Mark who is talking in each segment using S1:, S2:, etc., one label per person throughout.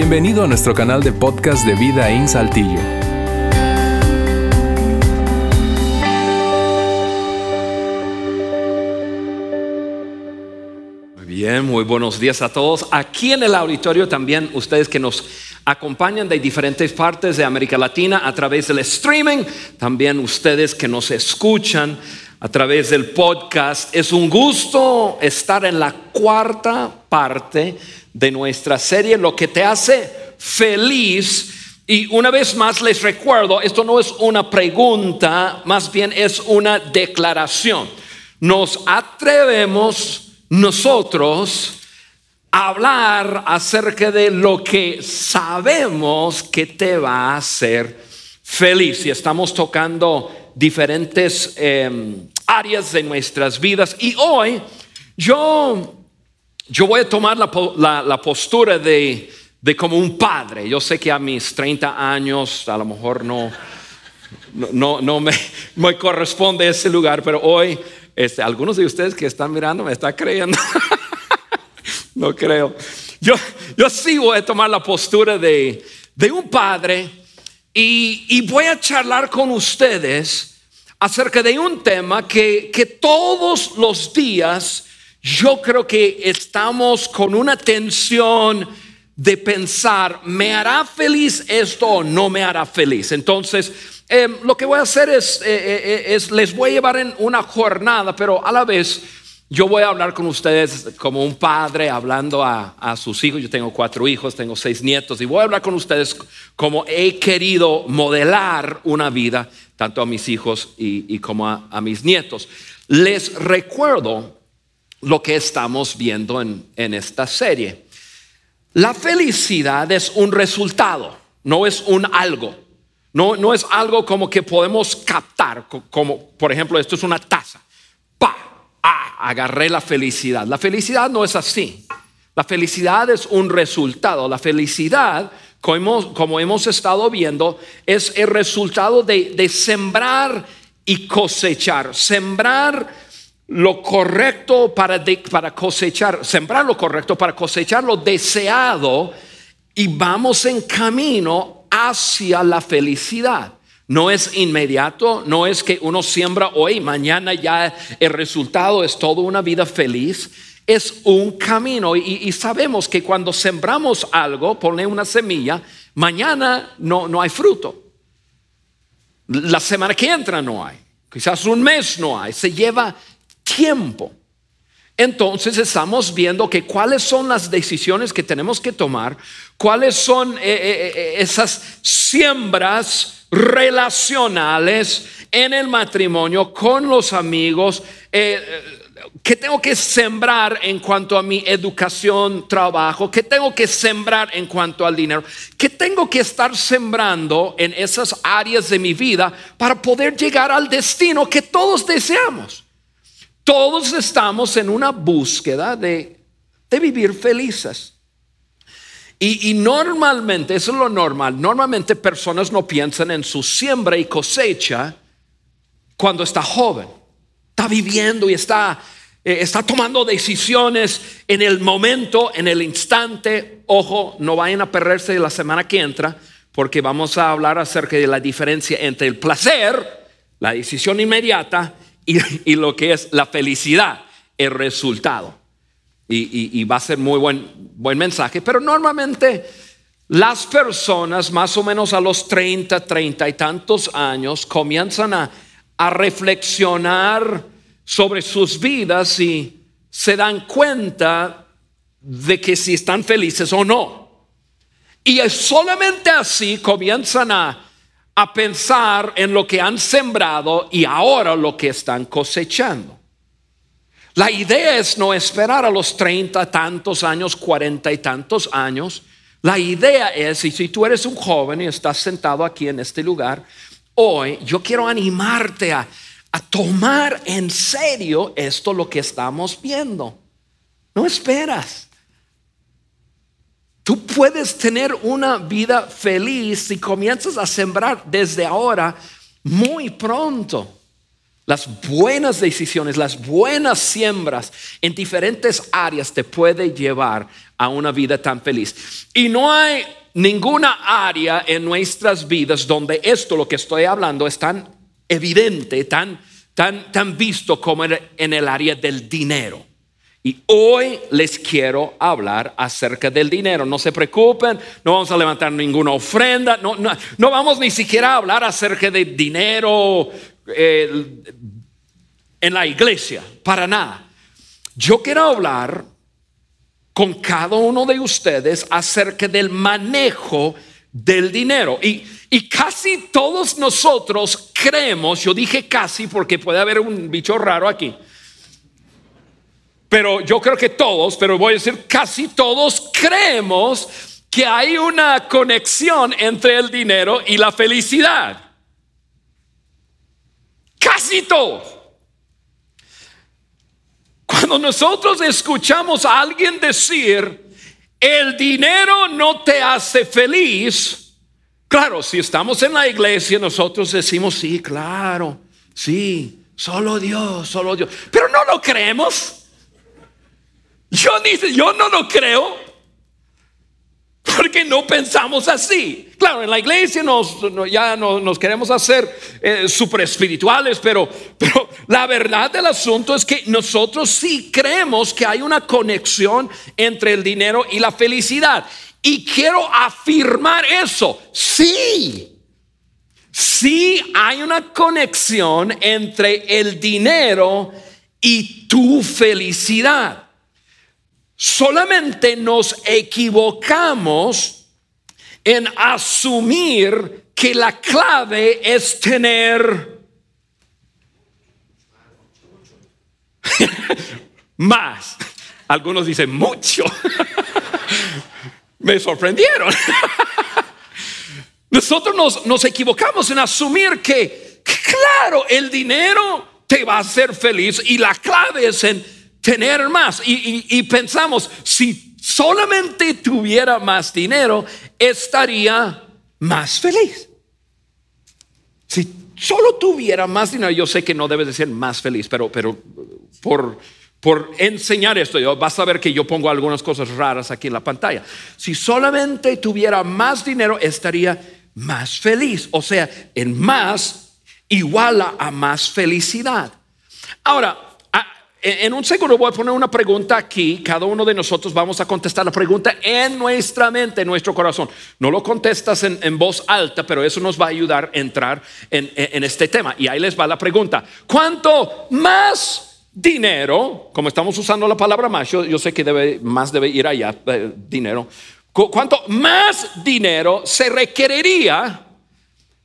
S1: Bienvenido a nuestro canal de podcast de Vida en Saltillo.
S2: Muy bien, muy buenos días a todos. Aquí en el auditorio también ustedes que nos acompañan de diferentes partes de América Latina a través del streaming, también ustedes que nos escuchan a través del podcast. Es un gusto estar en la cuarta parte de nuestra serie, lo que te hace feliz. Y una vez más les recuerdo, esto no es una pregunta, más bien es una declaración. Nos atrevemos nosotros a hablar acerca de lo que sabemos que te va a hacer feliz. Y estamos tocando diferentes em, áreas de nuestras vidas. Y hoy yo yo voy a tomar la, postura de, como un padre. Yo sé que a mis 30 años a lo mejor no, no, no me, me, corresponde ese lugar, pero hoy este, algunos de ustedes que están mirando me están creyendo. no creo. Yo, yo sí voy a tomar la postura de, un padre y, y, voy a charlar con ustedes acerca de un tema que, que todos los días yo creo que estamos con una tensión de pensar, ¿me hará feliz esto o no me hará feliz? Entonces, em, lo que voy a hacer es, eh, eh, eh, es, les voy a llevar en una jornada, pero a la vez yo voy a hablar con ustedes como un padre hablando a, sus hijos. Yo tengo cuatro hijos, tengo seis nietos y voy a hablar con ustedes como he querido modelar una vida, tanto a mis hijos y, como a mis nietos. Les recuerdo lo que estamos viendo en, esta serie. La felicidad es un resultado, no es un algo. No, no es algo como que podemos captar, como por ejemplo, esto es una taza. Pa, ah, agarré la felicidad. La felicidad no es así. La felicidad es un resultado. La felicidad, como, hemos estado viendo, es el resultado de, de sembrar y cosechar. Sembrar lo correcto para, para cosechar, sembrar lo correcto para cosechar lo deseado y vamos en camino hacia la felicidad. No es inmediato, no es que uno siembra hoy, mañana ya el resultado es toda una vida feliz. Es un camino y, sabemos que cuando sembramos algo, pone una semilla, mañana no, no hay fruto. La semana que entra no hay. Quizás un mes no hay. Se lleva tiempo. Entonces estamos viendo que cuáles son las decisiones que tenemos que tomar, cuáles son eh, eh, eh, esas siembras relacionales en el matrimonio, con los amigos, que tengo que sembrar en cuanto a mi educación, trabajo, que tengo que sembrar en cuanto al dinero, que tengo que estar sembrando en esas áreas de mi vida para poder llegar al destino que todos deseamos. Todos estamos en una búsqueda de, vivir felices. Y, normalmente, eso es lo normal, normalmente personas no piensan en su siembra y cosecha cuando está joven. Está viviendo y está, eh, está tomando decisiones en el momento, en el instante. Ojo, no vayan a perderse la semana que entra, porque vamos a hablar acerca de la diferencia entre el placer, la decisión inmediata, y, lo que es la felicidad, el resultado. Y, va a ser muy buen, buen mensaje, pero normalmente las personas más o menos a los 30, 30 y tantos años comienzan a, reflexionar sobre sus vidas y se dan cuenta de que si están felices o no. Y solamente así comienzan a a pensar en lo que han sembrado y ahora lo que están cosechando. La idea es no esperar a los treinta tantos años, cuarenta y tantos años. La idea es, y si tú eres un joven y estás sentado aquí en este lugar, hoy yo quiero animarte a, a tomar en serio esto lo que estamos viendo. No esperas. Tú puedes tener una vida feliz si comienzas a sembrar desde ahora muy pronto. Las buenas decisiones, las buenas siembras en diferentes áreas te puede llevar a una vida tan feliz. Y no hay ninguna área en nuestras vidas donde esto, lo que estoy hablando, es tan evidente, tan, tan, tan visto como en el área del dinero. Y hoy les quiero hablar acerca del dinero. No se preocupen, no vamos a levantar ninguna ofrenda, no, no, vamos ni siquiera a hablar acerca de dinero en la iglesia, para nada. Yo quiero hablar con cada uno de ustedes acerca del manejo del dinero. Y, casi todos nosotros creemos, yo dije casi porque puede haber un bicho raro aquí, pero yo creo que todos, pero voy a decir casi todos creemos que hay una conexión entre el dinero y la felicidad. Casi todos. Cuando nosotros escuchamos a alguien decir, el dinero no te hace feliz, claro, si estamos en la iglesia, nosotros decimos, sí, claro, sí, solo Dios, solo Dios, pero no lo creemos. Yo, yo no lo creo. Porque no pensamos así. Claro, en la iglesia nos, ya nos, queremos hacer eh, super espirituales, pero, pero la verdad del asunto es que nosotros sí creemos que hay una conexión entre el dinero y la felicidad. Y quiero afirmar eso. Sí. Sí hay una conexión entre el dinero y tu felicidad. Solamente nos equivocamos en asumir que la clave es tener más. Algunos dicen mucho. Me sorprendieron. Nosotros nos, nos, equivocamos en asumir que, claro, el dinero te va a hacer feliz y la clave es en tener más. Y, pensamos, si solamente tuviera más dinero, estaría más feliz. Si solo tuviera más dinero, yo sé que no debes de ser más feliz, pero, pero por, por enseñar esto, vas a ver que yo pongo algunas cosas raras aquí en la pantalla. Si solamente tuviera más dinero, estaría más feliz. O sea, en más iguala a más felicidad. Ahora, en un segundo voy a poner una pregunta aquí. Cada uno de nosotros vamos a contestar la pregunta en nuestra mente, en nuestro corazón. No lo contestas en, voz alta, pero eso nos va a ayudar a entrar en, este tema. Y ahí les va la pregunta. ¿Cuánto más dinero, como estamos usando la palabra más, yo, sé que debe, más debe ir allá, eh, dinero. ¿Cuánto más dinero se requeriría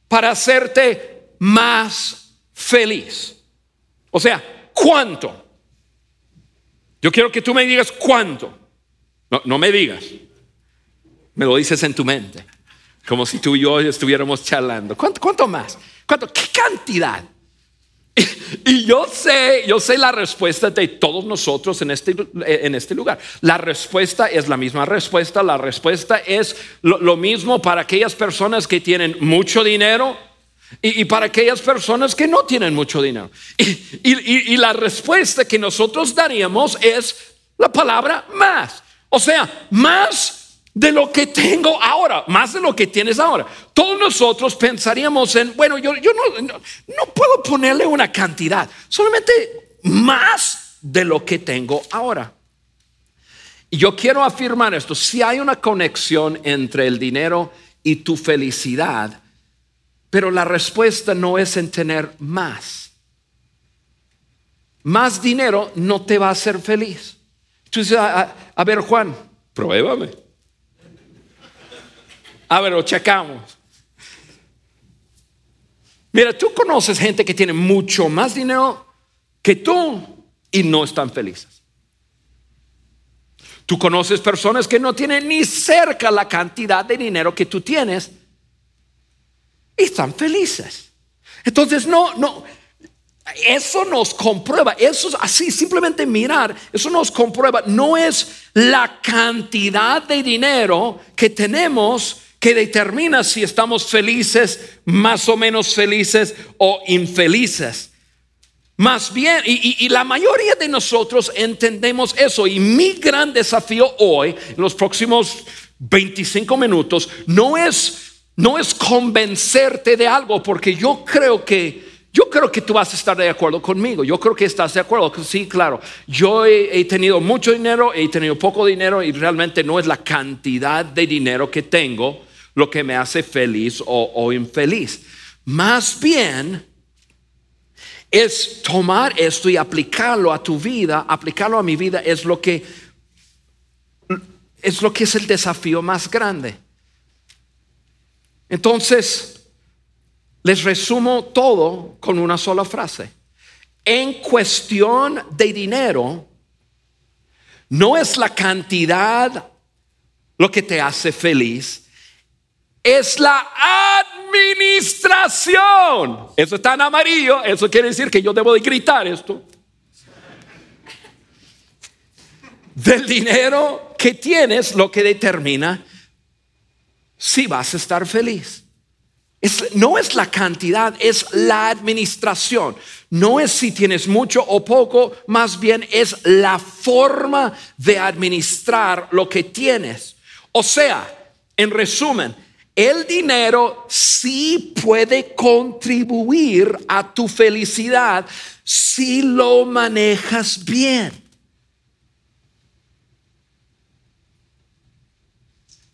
S2: para hacerte más feliz? O sea, ¿cuánto? Yo quiero que tú me digas cuánto. No, me digas. Me lo dices en tu mente. Como si tú y yo estuviéramos charlando. ¿Cuánto, cuánto más? ¿Cuánto? ¿Qué cantidad? Y, yo sé, yo sé la respuesta de todos nosotros en este, en este lugar. La respuesta es la misma respuesta. La respuesta es lo mismo para aquellas personas que tienen mucho dinero y, para aquellas personas que no tienen mucho dinero. Y, la respuesta que nosotros daríamos es la palabra más. O sea, más de lo que tengo ahora, más de lo que tienes ahora. Todos nosotros pensaríamos en, bueno, yo, yo no, no puedo ponerle una cantidad, solamente más de lo que tengo ahora. Y yo quiero afirmar esto, si hay una conexión entre el dinero y tu felicidad, pero la respuesta no es en tener más. Más dinero no te va a hacer feliz. Entonces, a, ver, Juan, pruébame. A ver, lo checamos. Mira, tú conoces gente que tiene mucho más dinero que tú y no están felices. Tú conoces personas que no tienen ni cerca la cantidad de dinero que tú tienes y están felices. Entonces, no, no, eso nos comprueba, eso es así, simplemente mirar, eso nos comprueba, no es la cantidad de dinero que tenemos que determina si estamos felices, más o menos felices o infelices. Más bien, y, y, la mayoría de nosotros entendemos eso. Y mi gran desafío hoy, en los próximos 25 minutos, no es, no es convencerte de algo, porque yo creo que yo creo que tú vas a estar de acuerdo conmigo. Yo creo que estás de acuerdo. Sí, claro. Yo he, tenido mucho dinero, he tenido poco dinero y realmente no es la cantidad de dinero que tengo lo que me hace feliz o, o infeliz. Más bien es tomar esto y aplicarlo a tu vida, aplicarlo a mi vida es lo que es lo que es el desafío más grande. Entonces, les resumo todo con una sola frase. En cuestión de dinero, no es la cantidad lo que te hace feliz, es la administración. Eso está en amarillo, eso quiere decir que yo debo de gritar esto. Del dinero que tienes, lo que determina si vas a estar feliz no es la cantidad, es la administración. No es si tienes mucho o poco, más bien es la forma de administrar lo que tienes. O sea, en resumen, el dinero sí puede contribuir a tu felicidad si lo manejas bien.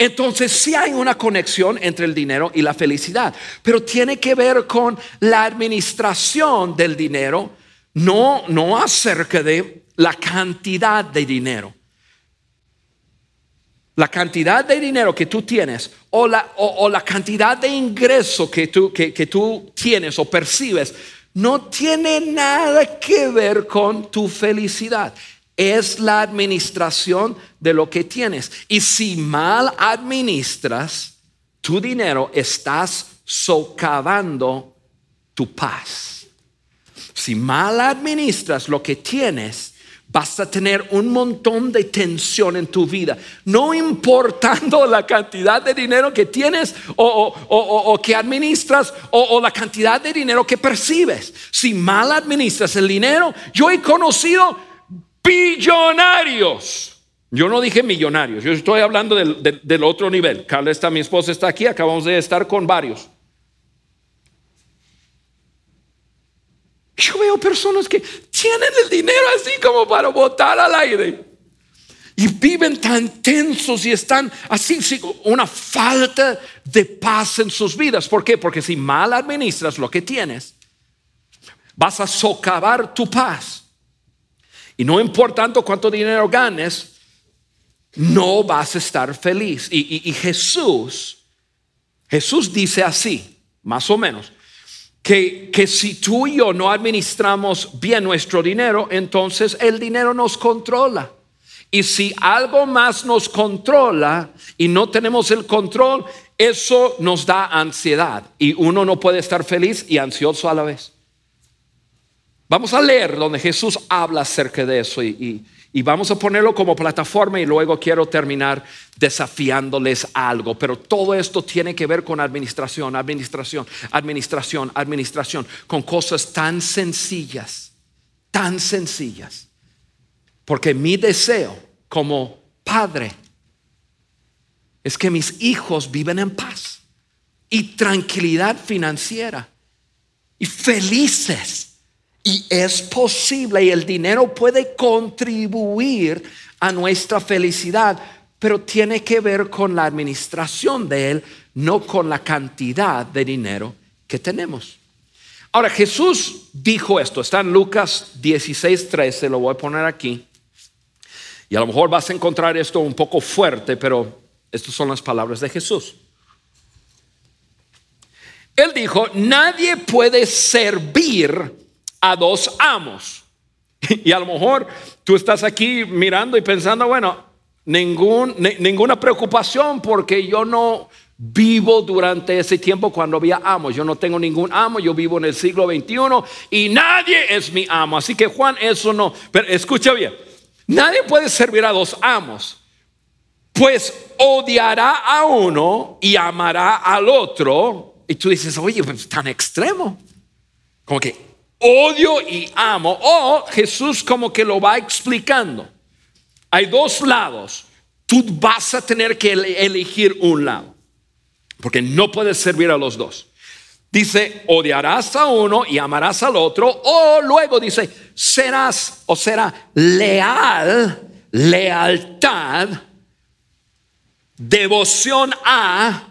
S2: Entonces sí hay una conexión entre el dinero y la felicidad, pero tiene que ver con la administración del dinero, no, no acerca de la cantidad de dinero. La cantidad de dinero que tú tienes o la, o, la cantidad de ingreso que tú, que, que tú tienes o percibes no tiene nada que ver con tu felicidad es la administración de lo que tienes. Y si mal administras tu dinero, estás socavando tu paz. Si mal administras lo que tienes, vas a tener un montón de tensión en tu vida, no importando la cantidad de dinero que tienes o, que administras o, la cantidad de dinero que percibes. Si mal administras el dinero, yo he conocido billonarios. Yo no dije millonarios, yo estoy hablando del, otro nivel. Carla está, mi esposa está aquí, acabamos de estar con varios. Yo veo personas que tienen el dinero así como para botar al aire. Y viven tan tensos y están así, una falta de paz en sus vidas. ¿Por qué? Porque si mal administras lo que tienes, vas a socavar tu paz. Y no importando cuánto dinero ganes, no vas a estar feliz. Y, Jesús, Jesús dice así, más o menos, que, que si tú y yo no administramos bien nuestro dinero, entonces el dinero nos controla. Y si algo más nos controla y no tenemos el control, eso nos da ansiedad. Y uno no puede estar feliz y ansioso a la vez. Vamos a leer donde Jesús habla acerca de eso y, vamos a ponerlo como plataforma y luego quiero terminar desafiándoles algo. Pero todo esto tiene que ver con administración, administración, administración, administración, con cosas tan sencillas, tan sencillas. Porque mi deseo como padre es que mis hijos viven en paz y tranquilidad financiera y felices y es posible y el dinero puede contribuir a nuestra felicidad, pero tiene que ver con la administración de él, no con la cantidad de dinero que tenemos. Ahora, Jesús dijo esto, está en Lucas 16, 13, lo voy a poner aquí. Y a lo mejor vas a encontrar esto un poco fuerte, pero estas son las palabras de Jesús. Él dijo, nadie puede servir a dos amos. Y a lo mejor tú estás aquí mirando y pensando, bueno, ningún, ninguna preocupación porque yo no vivo durante ese tiempo cuando había amos. Yo no tengo ningún amo, yo vivo en el siglo XXI y nadie es mi amo. Así que Juan, eso no. Pero escucha bien, nadie puede servir a dos amos. Pues odiará a uno y amará al otro. Y tú dices, oye, pues tan extremo. Como que odio y amo. O Jesús como que lo va explicando. Hay dos lados. Tú vas a tener que elegir un lado. Porque no puedes servir a los dos. Dice, odiarás a uno y amarás al otro. O luego dice, serás o será leal, lealtad, devoción a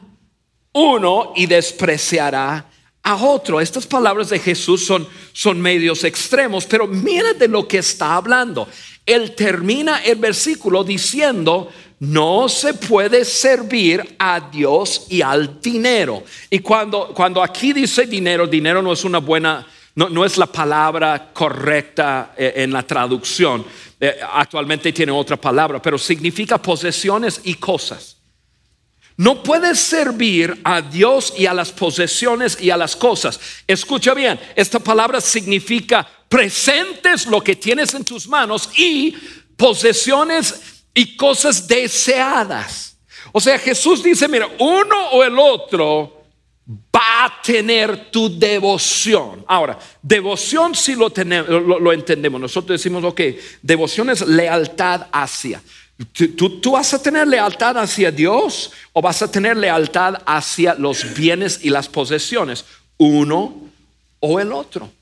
S2: uno y despreciará a otro. Estas palabras de Jesús son, son medios extremos, pero mira de lo que está hablando. Él termina el versículo diciendo, no se puede servir a Dios y al dinero. Y cuando, cuando aquí dice dinero, dinero no es una buena, no, no es la palabra correcta eh, en la traducción. Eh, actualmente tiene otra palabra, pero significa posesiones y cosas. No puedes servir a Dios y a las posesiones y a las cosas. Escucha bien, esta palabra significa presentes lo que tienes en tus manos y posesiones y cosas deseadas. O sea, Jesús dice, mira, uno o el otro va a tener tu devoción. Ahora, devoción si lo, tenemos, lo, entendemos. Nosotros decimos, ok, devoción es lealtad hacia. ¿Tú, ¿Tú, vas a tener lealtad hacia Dios o vas a tener lealtad hacia los bienes y las posesiones? Uno o el otro.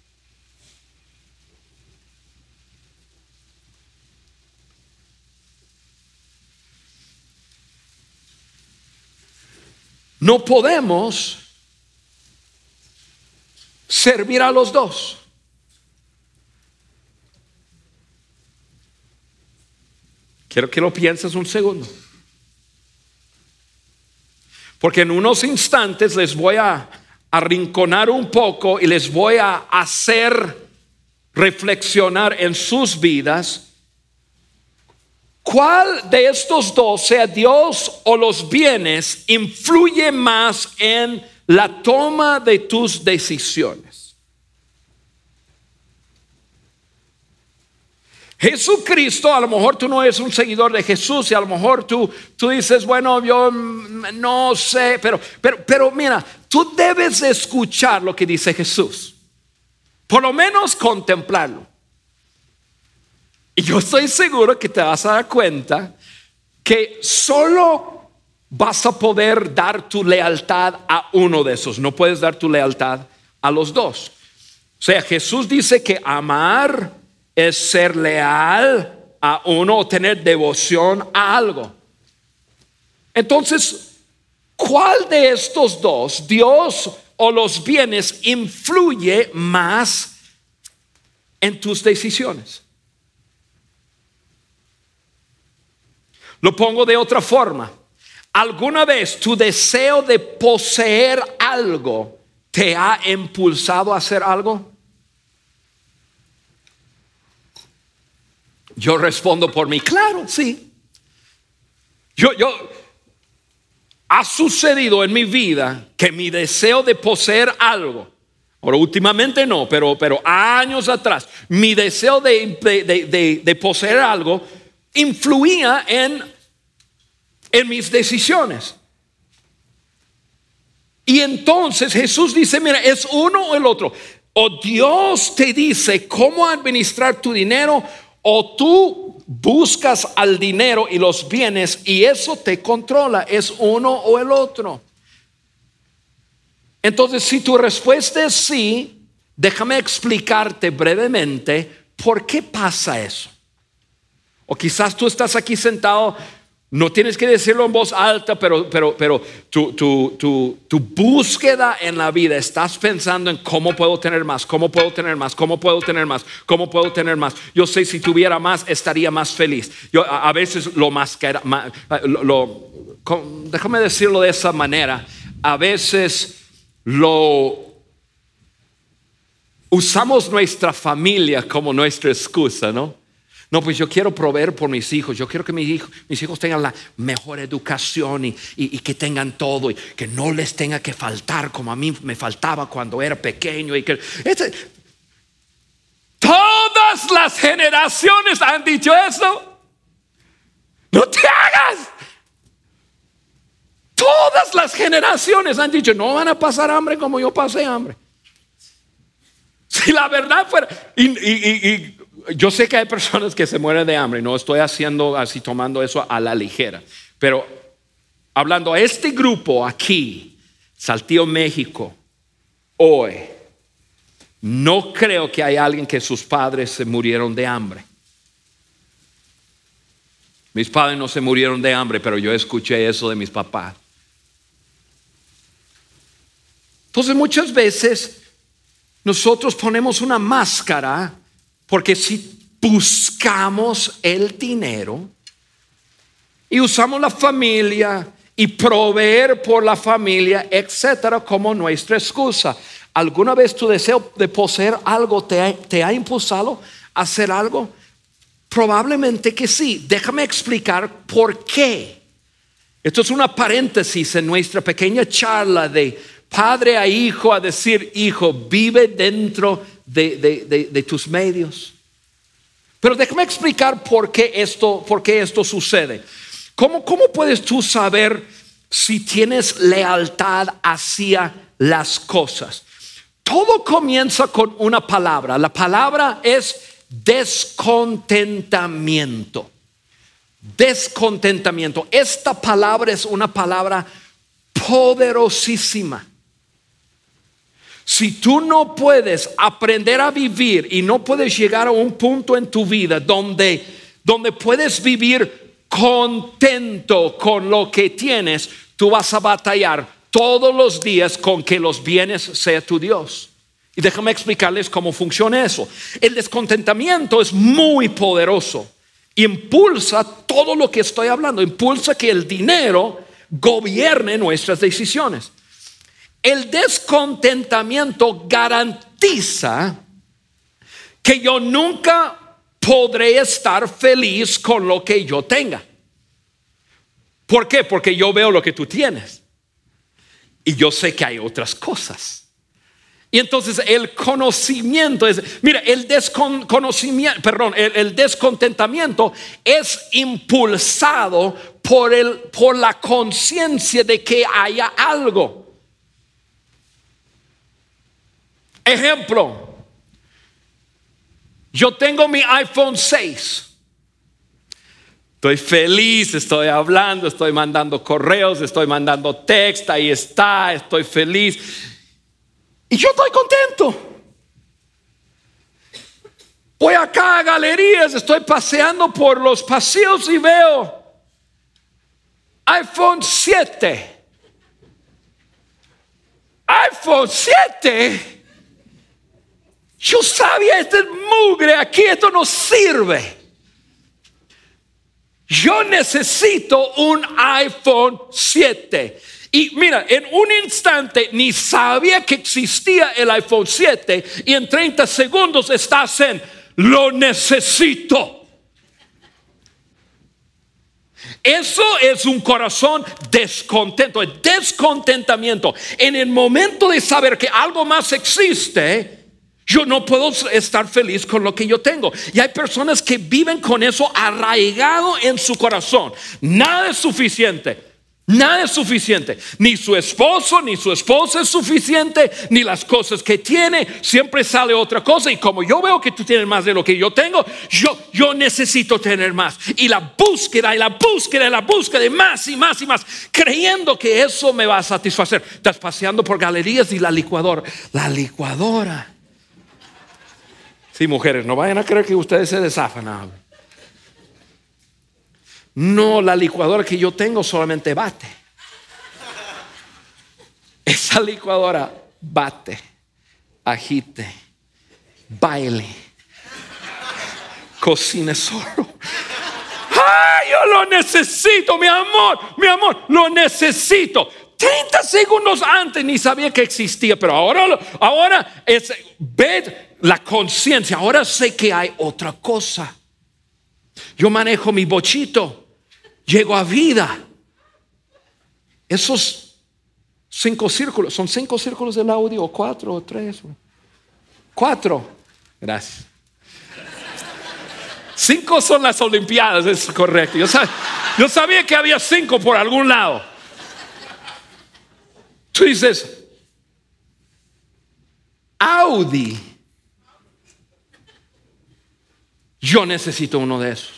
S2: No podemos servir a los dos. Quiero que lo pienses un segundo. Porque en unos instantes les voy a arrinconar un poco y les voy a hacer reflexionar en sus vidas cuál de estos dos, sea Dios o los bienes, influye más en la toma de tus decisiones. Jesucristo, a lo mejor tú no eres un seguidor de Jesús y a lo mejor tú, tú dices, bueno, yo no sé, pero, pero, pero mira, tú debes escuchar lo que dice Jesús, por lo menos contemplarlo. Y yo estoy seguro que te vas a dar cuenta que solo vas a poder dar tu lealtad a uno de esos, no puedes dar tu lealtad a los dos. O sea, Jesús dice que amar es ser leal a uno o tener devoción a algo. Entonces, ¿cuál de estos dos, Dios o los bienes, influye más en tus decisiones? Lo pongo de otra forma. ¿Alguna vez tu deseo de poseer algo te ha impulsado a hacer algo? Yo respondo por mí, claro, sí. Yo, yo, ha sucedido en mi vida que mi deseo de poseer algo, ahora últimamente no, pero, pero años atrás, mi deseo de, de, poseer algo influía en, en mis decisiones. Y entonces Jesús dice, mira, es uno o el otro. O Dios te dice cómo administrar tu dinero o tú buscas al dinero y los bienes y eso te controla, es uno o el otro. Entonces, si tu respuesta es sí, déjame explicarte brevemente por qué pasa eso. O quizás tú estás aquí sentado no tienes que decirlo en voz alta, pero, pero, pero tu, tu, tu, tu, búsqueda en la vida, estás pensando en cómo puedo tener más, cómo puedo tener más, cómo puedo tener más, cómo puedo tener más. Yo sé si tuviera más, estaría más feliz. Yo a, veces lo más que lo, déjame decirlo de esa manera, a veces lo usamos nuestra familia como nuestra excusa, ¿no? No, pues yo quiero proveer por mis hijos. Yo quiero que mis hijos, mis hijos tengan la mejor educación y, que tengan todo y que no les tenga que faltar como a mí me faltaba cuando era pequeño. Y que, este, todas las generaciones han dicho eso. No te hagas. Todas las generaciones han dicho, no van a pasar hambre como yo pasé hambre. Si la verdad fuera, y, yo sé que hay personas que se mueren de hambre, no estoy haciendo así, tomando eso a la ligera, pero hablando a este grupo aquí, Saltillo, México, hoy, no creo que hay alguien que sus padres se murieron de hambre. Mis padres no se murieron de hambre, pero yo escuché eso de mis papás. Entonces muchas veces nosotros ponemos una máscara porque si buscamos el dinero y usamos la familia y proveer por la familia, etcétera, como nuestra excusa. ¿Alguna vez tu deseo de poseer algo te ha, impulsado a hacer algo? Probablemente que sí. Déjame explicar por qué. Esto es una paréntesis en nuestra pequeña charla de padre a hijo a decir, hijo, vive dentro de, tus medios. Pero déjame explicar por qué esto, por qué esto sucede. ¿Cómo, ¿Cómo puedes tú saber si tienes lealtad hacia las cosas? Todo comienza con una palabra. La palabra es descontentamiento. Descontentamiento. Esta palabra es una palabra poderosísima. Si tú no puedes aprender a vivir y no puedes llegar a un punto en tu vida donde, donde puedes vivir contento con lo que tienes, tú vas a batallar todos los días con que los bienes sea tu Dios. Y déjame explicarles cómo funciona eso. El descontentamiento es muy poderoso. Impulsa todo lo que estoy hablando. Impulsa que el dinero gobierne nuestras decisiones. El descontentamiento garantiza que yo nunca podré estar feliz con lo que yo tenga. ¿Por qué? Porque yo veo lo que tú tienes. Y yo sé que hay otras cosas. Y entonces el conocimiento es, mira, el desconocimiento, perdón, el, descontentamiento es impulsado por, el, por la conciencia de que haya algo. Ejemplo, yo tengo mi iPhone 6. Estoy feliz, estoy hablando, estoy mandando correos, estoy mandando texto, ahí está, estoy feliz. Y yo estoy contento. Voy acá a galerías, estoy paseando por los pasillos y veo iPhone 7. iPhone 7 yo sabía, este mugre aquí, esto no sirve. Yo necesito un iPhone 7. Y mira, en un instante ni sabía que existía el iPhone 7 y en 30 segundos estás en, lo necesito. Eso es un corazón descontento, descontentamiento. En el momento de saber que algo más existe, yo no puedo estar feliz con lo que yo tengo. Y hay personas que viven con eso arraigado en su corazón. Nada es suficiente. Nada es suficiente. Ni su esposo, ni su esposa es suficiente, ni las cosas que tiene. Siempre sale otra cosa. Y como yo veo que tú tienes más de lo que yo tengo, yo, yo necesito tener más. Y la búsqueda y la búsqueda y la búsqueda de más y más y más, creyendo que eso me va a satisfacer. Estás paseando por galerías y la licuadora. La licuadora Sí, mujeres, no vayan a creer que ustedes se desafan. No, la licuadora que yo tengo solamente bate. Esa licuadora bate, agite, baile, cocine solo. ¡Ay, yo lo necesito, mi amor! Mi amor, lo necesito. 30 segundos antes ni sabía que existía, pero ahora, ahora es, ve la conciencia, ahora sé que hay otra cosa. Yo manejo mi bochito, llego a vida. Esos cinco círculos, ¿son cinco círculos del audio o cuatro o tres? Cuatro. Gracias. Cinco son las Olimpiadas, es correcto. Yo sabía, yo sabía que había cinco por algún lado. Tú dices, Audi Yo necesito uno de esos.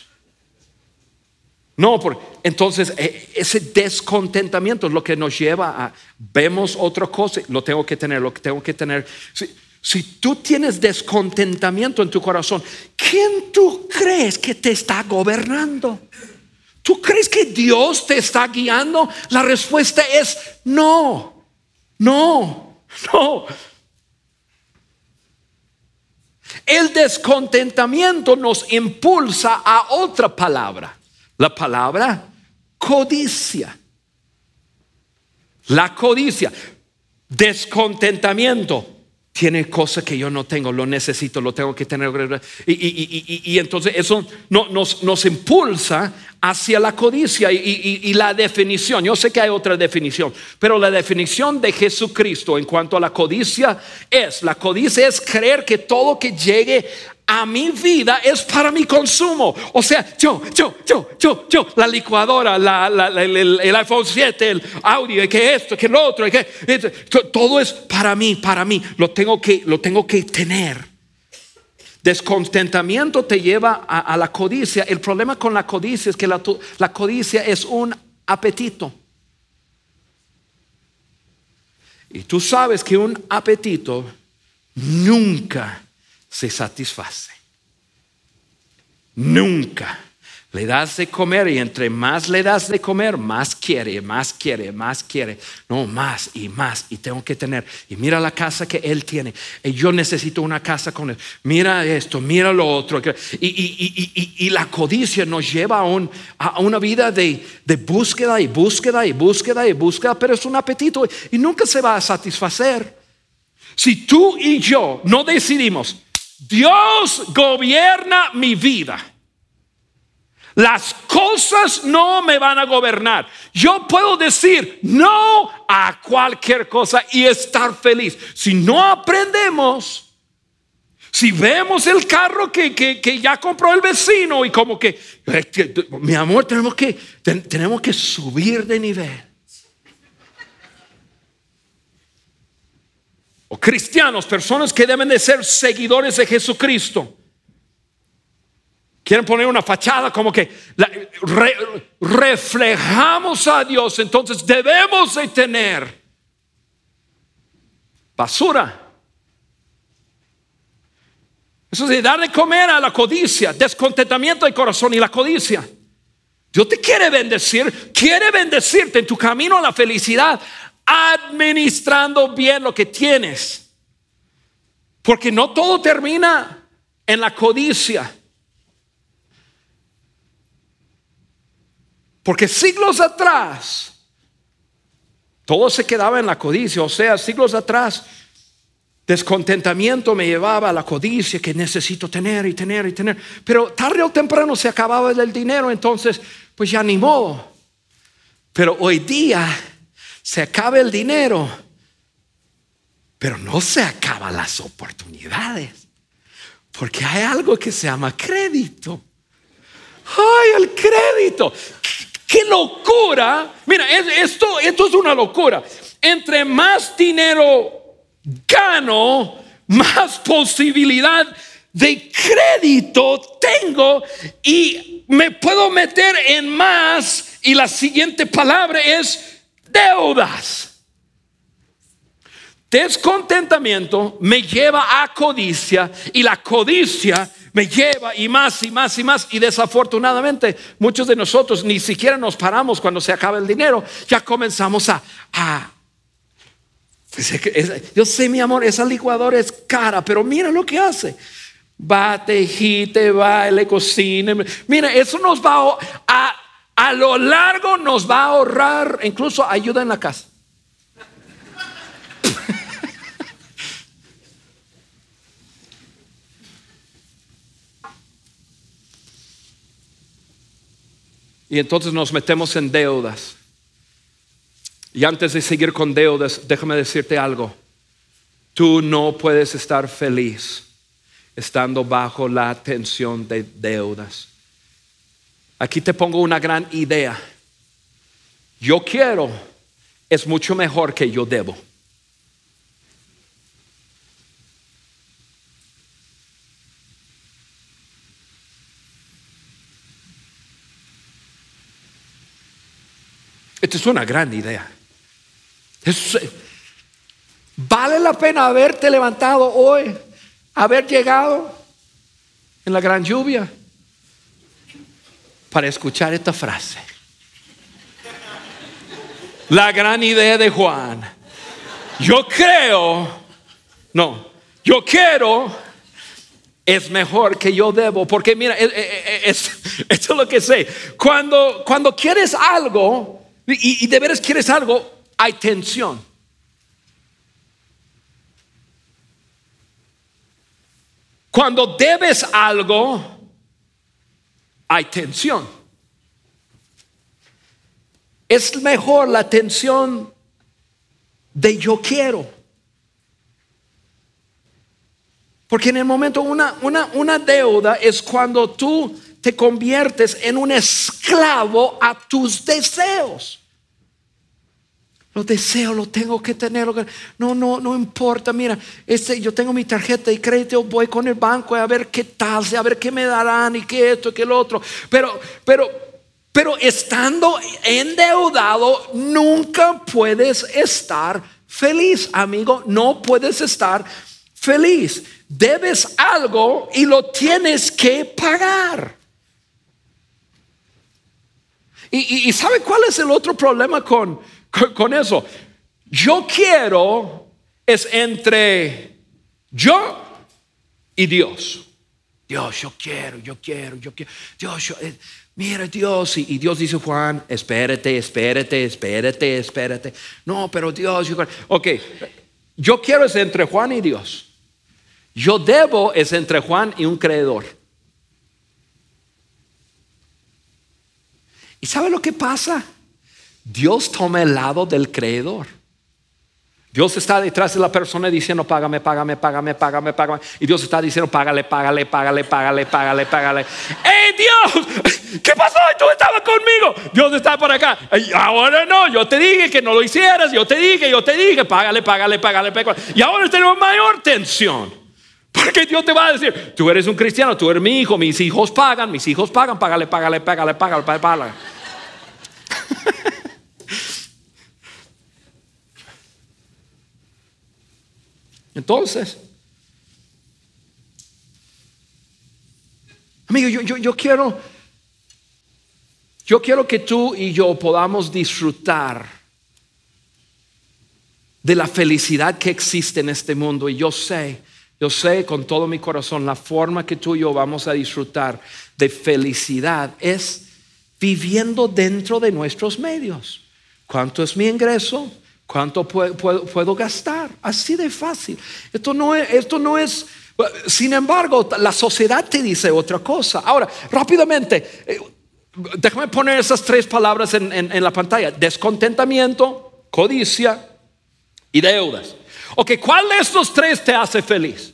S2: No, porque entonces eh, ese descontentamiento es lo que nos lleva a vemos otra cosa, lo tengo que tener, lo que tengo que tener. Si, si tú tienes descontentamiento en tu corazón, ¿quién tú crees que te está gobernando? ¿Tú crees que Dios te está guiando? La respuesta es no, no, no. El descontentamiento nos impulsa a otra palabra la palabra codicia. La codicia, descontentamiento. Tiene cosas que yo no tengo, lo necesito, lo tengo que tener. Y, entonces eso nos, nos, impulsa hacia la codicia y, la definición. Yo sé que hay otra definición, pero la definición de Jesucristo en cuanto a la codicia es, la codicia es creer que todo que llegue a mi vida es para mi consumo. O sea, yo, yo, yo, yo, yo, la licuadora, el, iPhone 7, el audio, que esto, que lo otro, que todo es para mí, para mí. Lo tengo que, lo tengo que tener. Descontentamiento te lleva a, la codicia. El problema con la codicia es que la, la codicia es un apetito. Y tú sabes que un apetito nunca se satisface. Nunca. Le das de comer y entre más le das de comer, más quiere, más quiere, más quiere. No, más y más. Y tengo que tener. Y mira la casa que él tiene. Y yo necesito una casa con él. Mira esto, mira lo otro. Y, la codicia nos lleva a, a una vida de, de, búsqueda y búsqueda y búsqueda y búsqueda. Pero es un apetito y nunca se va a satisfacer. Si tú y yo no decidimos Dios gobierna mi vida. Las cosas no me van a gobernar. Yo puedo decir no a cualquier cosa y estar feliz. Si no aprendemos, si vemos el carro que, ya compró el vecino y como que, mi amor, tenemos que, tenemos que subir de nivel. O cristianos, personas que deben de ser seguidores de Jesucristo. Quieren poner una fachada como que reflejamos a Dios, entonces debemos de tener basura. Eso es de dar de comer a la codicia, descontentamiento del corazón y la codicia. Dios te quiere bendecir, quiere bendecirte en tu camino a la felicidad administrando bien lo que tienes. Porque no todo termina en la codicia. Porque siglos atrás, todo se quedaba en la codicia. O sea, siglos atrás, descontentamiento me llevaba a la codicia que necesito tener y tener y tener. Pero tarde o temprano se acababa el dinero, entonces, pues ya ni modo. Pero hoy día se acaba el dinero, pero no se acaban las oportunidades, porque hay algo que se llama crédito. ¡Ay, el crédito! ¡Qué locura! Mira, esto, esto es una locura. Entre más dinero gano, más posibilidad de crédito tengo y me puedo meter en más. Y la siguiente palabra es deudas. Descontentamiento me lleva a codicia y la codicia me lleva y más y más y más y desafortunadamente muchos de nosotros ni siquiera nos paramos cuando se acaba el dinero, ya comenzamos a, pues yo sé mi amor, esa licuadora es cara, pero mira lo que hace. Va, tejite, va, le. Mira, eso nos va a a lo largo nos va a ahorrar incluso ayuda en la casa. y entonces nos metemos en deudas. Y antes de seguir con deudas, déjame decirte algo. Tú no puedes estar feliz estando bajo la tensión de deudas. Aquí te pongo una gran idea. Yo quiero es mucho mejor que yo debo. Esta es una gran idea. Eh, vale la pena haberte levantado hoy, haber llegado en la gran lluvia, para escuchar esta frase. La gran idea de Juan. Yo creo, no, yo quiero es mejor que yo debo. Porque mira, es, es- esto es lo que sé. Cuando, cuando quieres algo, y, y de veras quieres algo, hay tensión. Cuando debes algo, hay tensión. Es mejor la tensión de yo quiero. Porque en el momento una, una, una deuda es cuando tú te conviertes en un esclavo a tus deseos. Los deseos los tengo que tener. lo No, no, no importa. Mira, este, yo tengo mi tarjeta de crédito, voy con el banco a ver qué tal, a ver qué me darán y qué esto, qué lo otro. Pero, pero, pero estando endeudado, nunca puedes estar feliz, amigo. No puedes estar feliz. Debes algo y lo tienes que pagar. Y- y ¿sabe cuál es el otro problema con, con, eso? Yo quiero es entre yo y Dios. Dios, yo quiero, yo quiero, yo quiero. Dios, yo, eh, mira Dios. Y, y Dios dice, Juan, espérate, espérate, espérate, espérate. No, pero Dios, yo, ok, yo quiero es entre Juan y Dios. Yo debo es entre Juan y un creedor. ¿Y sabe lo que pasa? Dios toma el lado del creedor. Dios está detrás de la persona diciendo, págame, págame, págame, págame, págame. Y Dios está diciendo, págale, págale, págale, págale, págale, págale. ¡Ey, Dios! ¿Qué pasó? Tú estabas conmigo. Dios está por acá. "Ay, ahora no, yo te dije que no lo hicieras. Yo te dije, yo te dije, págale, págale, págale, págale. Y ahora tenemos mayor tensión. Porque Dios te va a decir, tú eres un cristiano, tú eres mi hijo, mis hijos pagan, mis hijos pagan, págale, págale, págale, págale, págale. Entonces, amigo, yo, yo, yo quiero, yo quiero que tú y yo podamos disfrutar de la felicidad que existe en este mundo. Y yo sé, yo sé con todo mi corazón, la forma que tú y yo vamos a disfrutar de felicidad es viviendo dentro de nuestros medios. ¿Cuánto es mi ingreso? ¿Cuánto puedo, puedo- gastar? Así de fácil. Esto no es, esto no es, sin embargo, la sociedad te dice otra cosa. Ahora, rápidamente, eh, déjame poner esas tres palabras en, en- en la pantalla. Descontentamiento, codicia y deudas. Ok, ¿cuál de estos tres te hace feliz?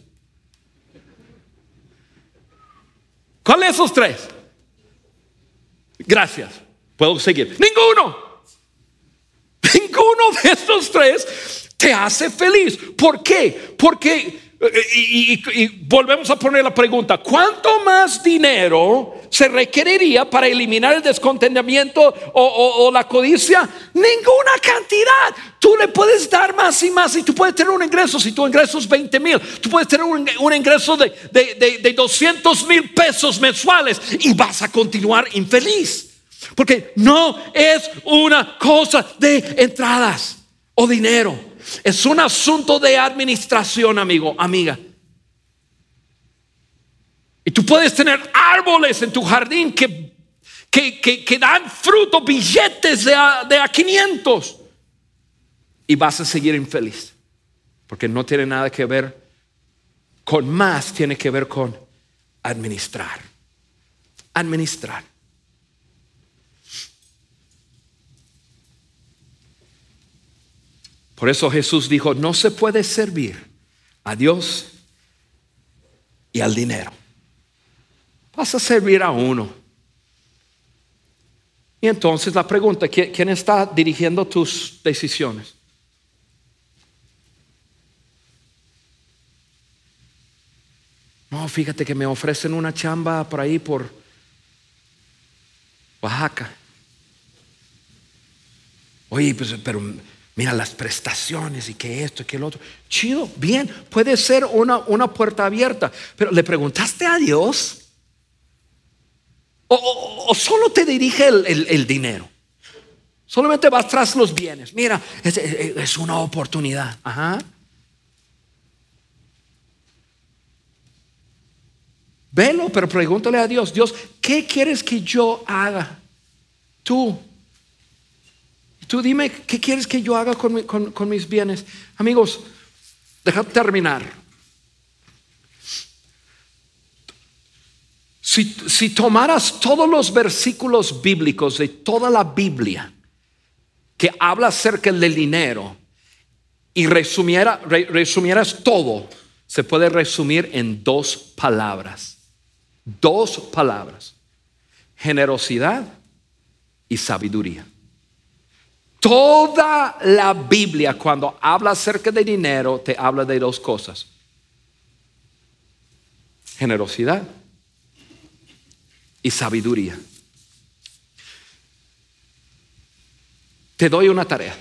S2: ¿Cuál de esos tres? Gracias. Puedo seguir. Ninguno. Ninguno de estos tres te hace feliz. ¿Por qué? Porque, eh, y, y- volvemos a poner la pregunta, ¿cuánto más dinero se requeriría para eliminar el descontentamiento o, la codicia? Ninguna cantidad. Tú le puedes dar más y más y tú puedes tener un ingreso, si tu ingreso es 20 mil, tú puedes tener un, ingreso de, de, de, de 200 mil pesos mensuales y vas a continuar infeliz. Porque no es una cosa de entradas o dinero. Es un asunto de administración, amigo, amiga. Y tú puedes tener árboles en tu jardín que, que, que- dan fruto, billetes de a, de a 500. Y vas a seguir infeliz. Porque no tiene nada que ver con más, tiene que ver con administrar. Administrar. Por eso Jesús dijo, no se puede servir a Dios y al dinero. Vas a servir a uno. Y entonces la pregunta, ¿qui- ¿quién está dirigiendo tus decisiones? No, fíjate que me ofrecen una chamba por ahí, por Oaxaca. Oye, pues, pero mira las prestaciones y que esto y que el otro. Chido, bien, puede ser una, una puerta abierta, pero ¿le preguntaste a Dios? ¿O, solo te dirige el, dinero? Solamente vas tras los bienes. Mira, es, es una oportunidad. Ajá. Velo, pero pregúntale a Dios, Dios, ¿qué quieres que yo haga? Tú. Tú dime, ¿qué quieres que yo haga con, mis bienes? Amigos, déjame terminar. Si, tomaras todos los versículos bíblicos de toda la Biblia que habla acerca del dinero y resumiera, resumieras todo, se puede resumir en dos palabras. Dos palabras, generosidad y sabiduría. Toda la Biblia cuando habla acerca de dinero te habla de dos cosas. Generosidad y sabiduría. Te doy una tarea.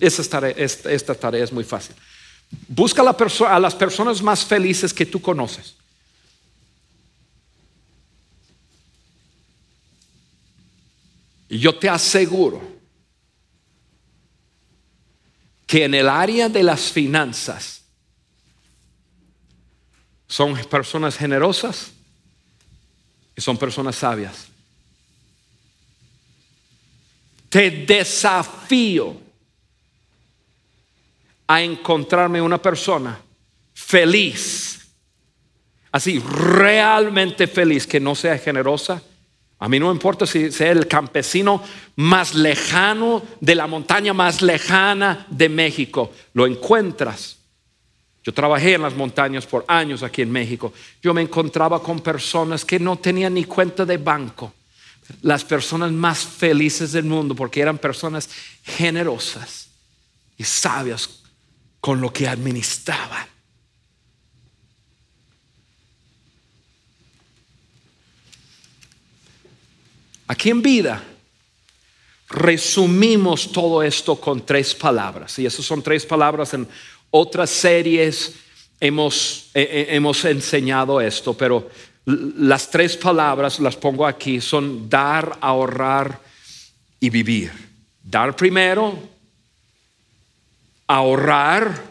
S2: Esta tarea, es muy fácil. Busca a las personas más felices que tú conoces. Y yo te aseguro que en el área de las finanzas son personas generosas y son personas sabias. Te desafío a encontrarme una persona feliz, así realmente feliz, que no sea generosa a mí no importa si sea el campesino más lejano de la montaña más lejana de México, lo encuentras. Yo trabajé en las montañas por años aquí en México. Yo me encontraba con personas que no tenían ni cuenta de banco. Las personas más felices del mundo porque eran personas generosas y sabias con lo que administraban. Aquí en vida resumimos todo esto con tres palabras. Y esas son tres palabras en otras series hemos, eh, eh, hemos enseñado esto, pero las tres palabras las pongo aquí, son dar, ahorrar y vivir. Dar primero, ahorrar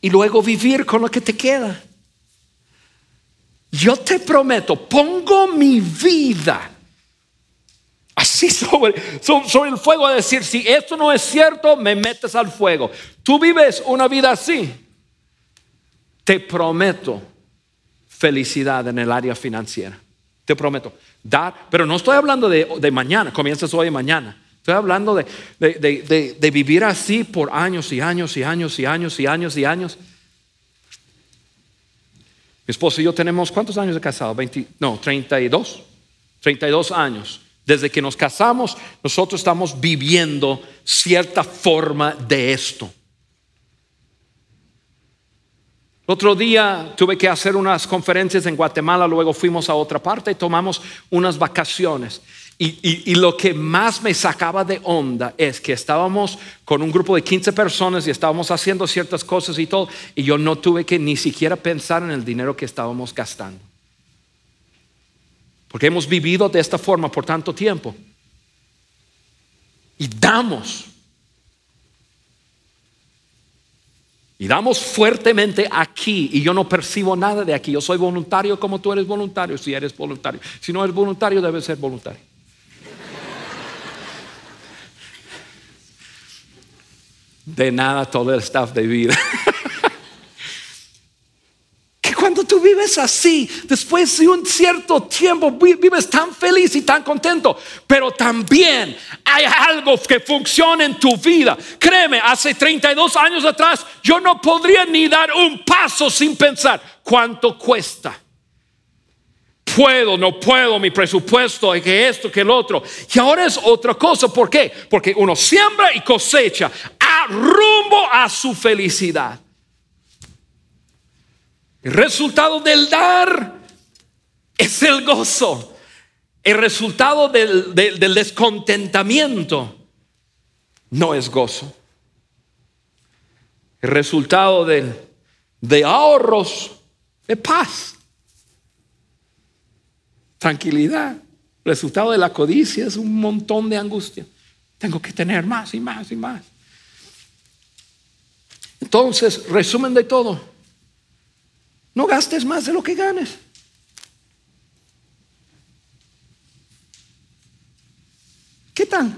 S2: y luego vivir con lo que te queda. Yo te prometo, pongo mi vida así sobre, sobre, el fuego a decir, si esto no es cierto, me metes al fuego. Tú vives una vida así. Te prometo felicidad en el área financiera. Te prometo. Dar, pero no estoy hablando de, mañana, comienzas hoy y mañana. Estoy hablando de, de, vivir así por años y años y años y años y años y años. Mi esposo y yo tenemos, ¿cuántos años de casado? 20, no, 32. 32 años. Desde que nos casamos, nosotros estamos viviendo cierta forma de esto. Otro día tuve que hacer unas conferencias en Guatemala, luego fuimos a otra parte y tomamos unas vacaciones. Y, lo que más me sacaba de onda es que estábamos con un grupo de 15 personas y estábamos haciendo ciertas cosas y todo, y yo no tuve que ni siquiera pensar en el dinero que estábamos gastando. Porque hemos vivido de esta forma por tanto tiempo. Y damos. Y damos fuertemente aquí y yo no percibo nada de aquí. Yo soy voluntario como tú eres voluntario, si eres voluntario. Si no eres voluntario, debes ser voluntario. De nada todo el staff de vida. que cuando tú vives así, después de un cierto tiempo, vives tan feliz y tan contento, pero también hay algo que funciona en tu vida. Créeme, hace 32 años atrás yo no podría ni dar un paso sin pensar cuánto cuesta puedo, no puedo, mi presupuesto, que esto, que el otro. Y ahora es otra cosa. ¿Por qué? Porque uno siembra y cosecha rumbo a su felicidad. El resultado del dar es el gozo. El resultado del, del descontentamiento no es gozo. El resultado del, de ahorros es paz, tranquilidad. El resultado de la codicia es un montón de angustia. Tengo que tener más y más y más. Entonces, resumen de todo. No gastes más de lo que ganes. ¿Qué tal?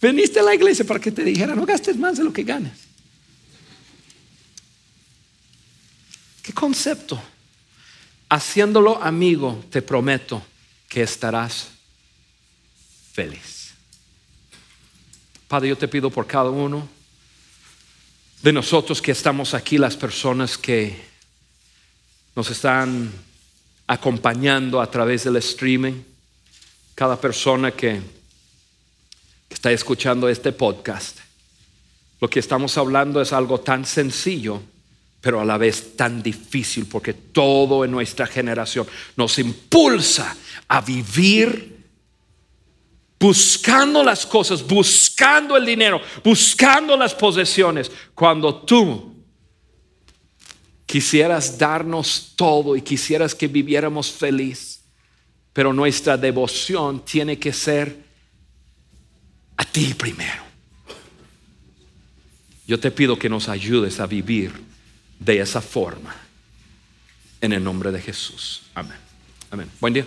S2: Veniste a la iglesia para que te dijera, no gastes más de lo que ganes. ¿Qué concepto? Haciéndolo amigo, te prometo que estarás feliz. Padre, yo te pido por cada uno de nosotros que estamos aquí, las personas que nos están acompañando a través del streaming, cada persona que, está escuchando este podcast. Lo que estamos hablando es algo tan sencillo, pero a la vez tan difícil, porque todo en nuestra generación nos impulsa a vivir buscando las cosas, buscando el dinero, buscando las posesiones, cuando tú quisieras darnos todo y quisieras que viviéramos feliz, pero nuestra devoción tiene que ser a ti primero. Yo te pido que nos ayudes a vivir de esa forma. En el nombre de Jesús. Amén. Amén. Buen día.